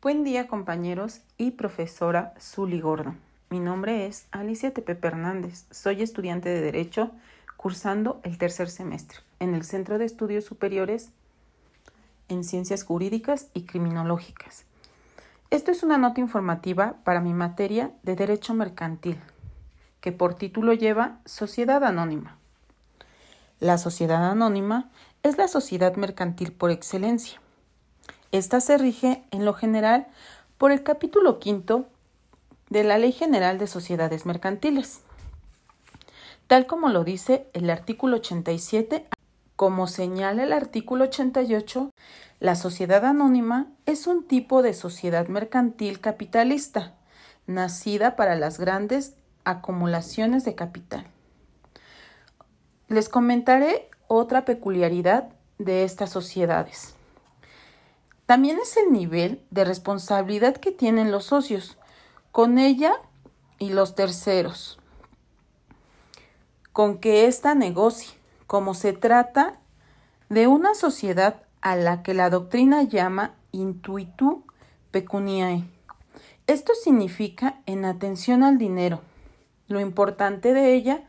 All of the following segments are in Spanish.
Buen día compañeros y profesora Zuli Gordo. Mi nombre es Alicia Tepe Hernández. Soy estudiante de Derecho cursando el tercer semestre en el Centro de Estudios Superiores en Ciencias Jurídicas y Criminológicas. Esto es una nota informativa para mi materia de Derecho Mercantil, que por título lleva Sociedad Anónima. La sociedad anónima es la sociedad mercantil por excelencia esta se rige, en lo general, por el capítulo quinto de la Ley General de Sociedades Mercantiles, tal como lo dice el artículo 87. Como señala el artículo 88, la sociedad anónima es un tipo de sociedad mercantil capitalista, nacida para las grandes acumulaciones de capital. Les comentaré otra peculiaridad de estas sociedades. También es el nivel de responsabilidad que tienen los socios con ella y los terceros, con que ésta negocie, como se trata de una sociedad a la que la doctrina llama intuitu pecuniae. Esto significa en atención al dinero. Lo importante de ella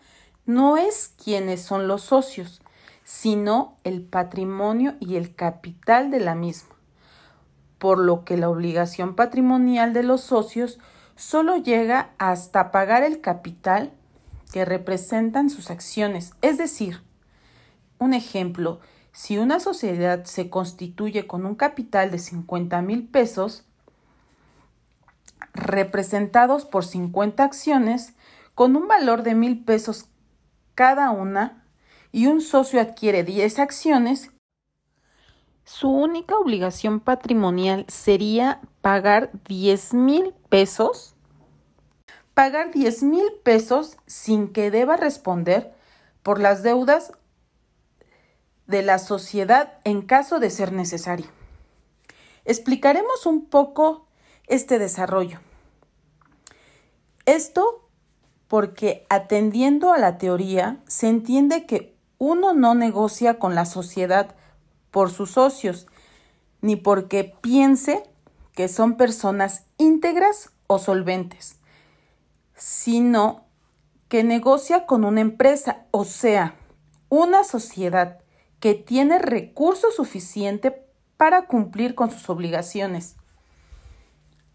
no es quiénes son los socios, sino el patrimonio y el capital de la misma por lo que la obligación patrimonial de los socios solo llega hasta pagar el capital que representan sus acciones. Es decir, un ejemplo, si una sociedad se constituye con un capital de 50 mil pesos, representados por 50 acciones, con un valor de mil pesos cada una, y un socio adquiere 10 acciones, su única obligación patrimonial sería pagar 10 mil pesos. Pagar 10 mil pesos sin que deba responder por las deudas de la sociedad en caso de ser necesario. Explicaremos un poco este desarrollo. Esto porque atendiendo a la teoría se entiende que uno no negocia con la sociedad por sus socios, ni porque piense que son personas íntegras o solventes, sino que negocia con una empresa, o sea, una sociedad que tiene recursos suficientes para cumplir con sus obligaciones.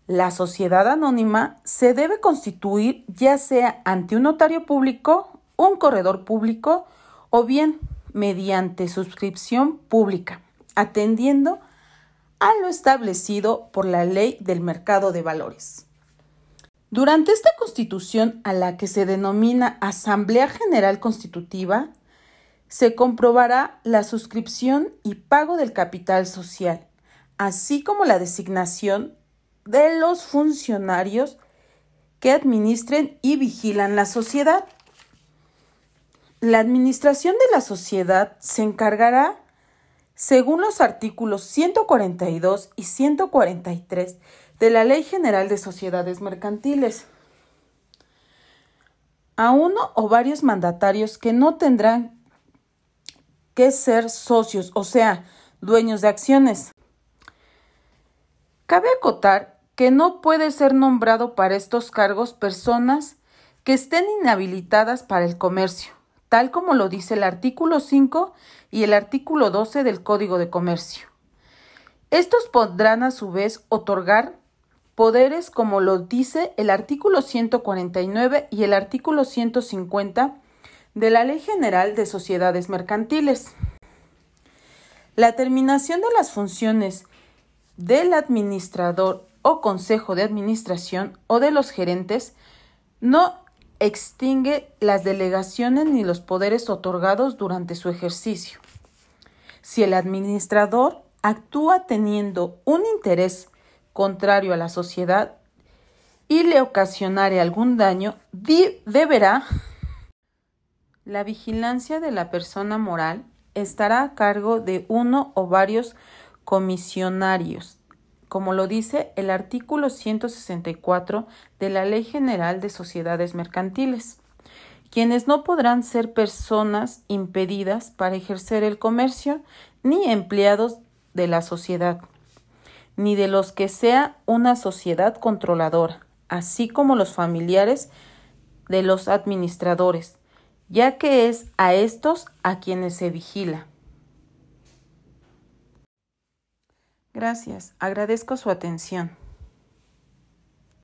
La sociedad anónima se debe constituir ya sea ante un notario público, un corredor público o bien mediante suscripción pública, atendiendo a lo establecido por la ley del mercado de valores. Durante esta constitución, a la que se denomina Asamblea General Constitutiva, se comprobará la suscripción y pago del capital social, así como la designación de los funcionarios que administren y vigilan la sociedad. La administración de la sociedad se encargará, según los artículos 142 y 143 de la Ley General de Sociedades Mercantiles, a uno o varios mandatarios que no tendrán que ser socios, o sea, dueños de acciones. Cabe acotar que no puede ser nombrado para estos cargos personas que estén inhabilitadas para el comercio tal como lo dice el artículo 5 y el artículo 12 del Código de Comercio. Estos podrán a su vez otorgar poderes como lo dice el artículo 149 y el artículo 150 de la Ley General de Sociedades Mercantiles. La terminación de las funciones del administrador o consejo de administración o de los gerentes no extingue las delegaciones ni los poderes otorgados durante su ejercicio. Si el administrador actúa teniendo un interés contrario a la sociedad y le ocasionare algún daño, deberá la vigilancia de la persona moral estará a cargo de uno o varios comisionarios como lo dice el artículo 164 de la Ley General de Sociedades Mercantiles, quienes no podrán ser personas impedidas para ejercer el comercio ni empleados de la sociedad, ni de los que sea una sociedad controladora, así como los familiares de los administradores, ya que es a estos a quienes se vigila. Gracias, agradezco su atención.